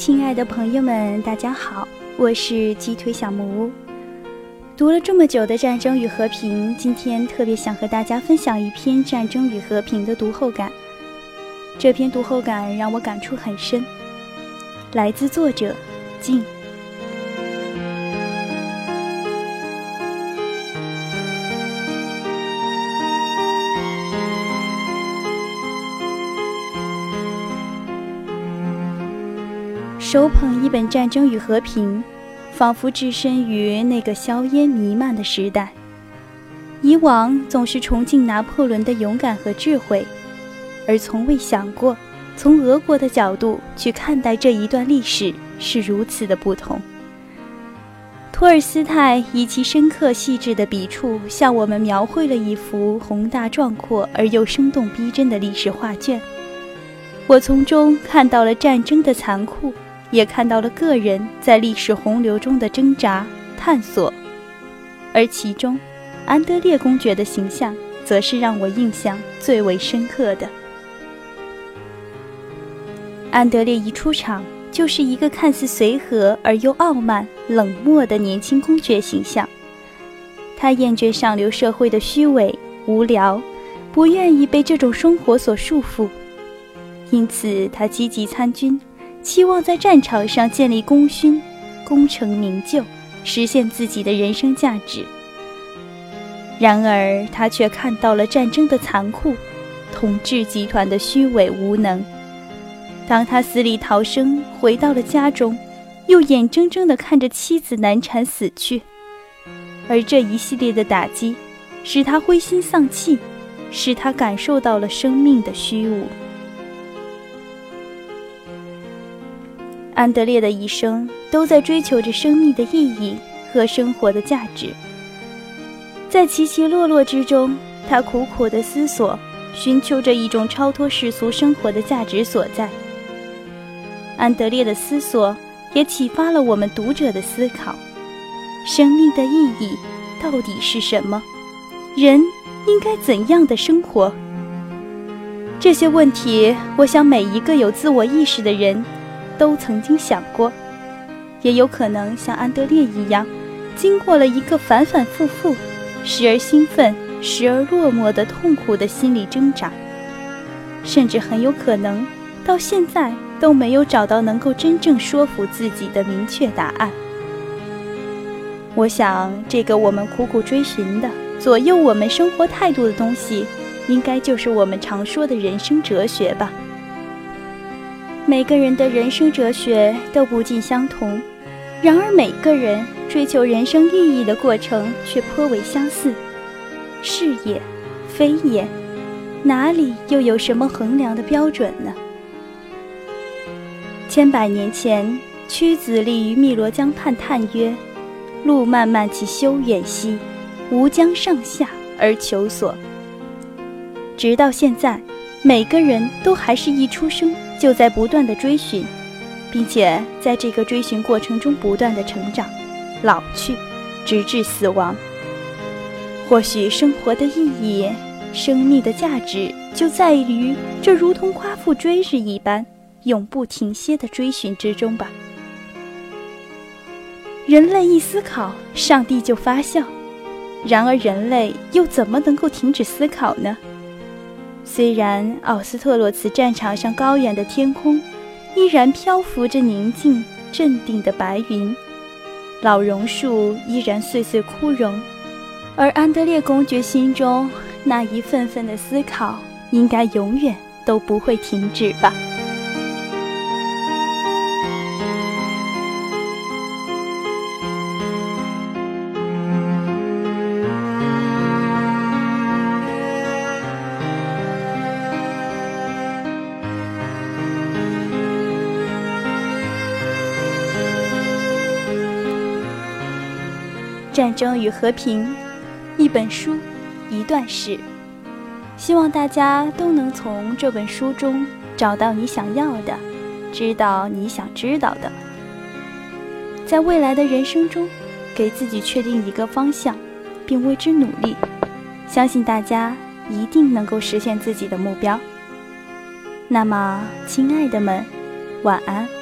亲爱的朋友们，大家好，我是鸡腿小木屋。读了这么久的《战争与和平》，今天特别想和大家分享一篇《战争与和平》的读后感。这篇读后感让我感触很深，来自作者静。手捧一本《战争与和平》，仿佛置身于那个硝烟弥漫的时代。以往总是崇敬拿破仑的勇敢和智慧，而从未想过，从俄国的角度去看待这一段历史是如此的不同。托尔斯泰以其深刻细致的笔触，向我们描绘了一幅宏大壮阔而又生动逼真的历史画卷。我从中看到了战争的残酷。也看到了个人在历史洪流中的挣扎、探索，而其中，安德烈公爵的形象，则是让我印象最为深刻的。安德烈一出场，就是一个看似随和而又傲慢、冷漠的年轻公爵形象。他厌倦上流社会的虚伪、无聊，不愿意被这种生活所束缚，因此他积极参军。期望在战场上建立功勋，功成名就，实现自己的人生价值。然而，他却看到了战争的残酷，统治集团的虚伪无能。当他死里逃生，回到了家中，又眼睁睁地看着妻子难产死去，而这一系列的打击，使他灰心丧气，使他感受到了生命的虚无。安德烈的一生都在追求着生命的意义和生活的价值，在起起落落之中，他苦苦的思索，寻求着一种超脱世俗生活的价值所在。安德烈的思索也启发了我们读者的思考：生命的意义到底是什么？人应该怎样的生活？这些问题，我想每一个有自我意识的人。都曾经想过，也有可能像安德烈一样，经过了一个反反复复、时而兴奋、时而落寞的痛苦的心理挣扎，甚至很有可能到现在都没有找到能够真正说服自己的明确答案。我想，这个我们苦苦追寻的、左右我们生活态度的东西，应该就是我们常说的人生哲学吧。每个人的人生哲学都不尽相同，然而每个人追求人生意义的过程却颇为相似。是也，非也，哪里又有什么衡量的标准呢？千百年前，屈子立于汨罗江畔叹曰：“路漫漫其修远兮，吾将上下而求索。”直到现在，每个人都还是一出生。就在不断的追寻，并且在这个追寻过程中不断的成长、老去，直至死亡。或许生活的意义、生命的价值就在于这如同夸父追日一般永不停歇的追寻之中吧。人类一思考，上帝就发笑；然而人类又怎么能够停止思考呢？虽然奥斯特洛茨战场上高远的天空，依然漂浮着宁静镇定的白云，老榕树依然岁岁枯荣，而安德烈公爵心中那一份份的思考，应该永远都不会停止吧。战争与和平，一本书，一段事。希望大家都能从这本书中找到你想要的，知道你想知道的。在未来的人生中，给自己确定一个方向，并为之努力。相信大家一定能够实现自己的目标。那么，亲爱的们，晚安。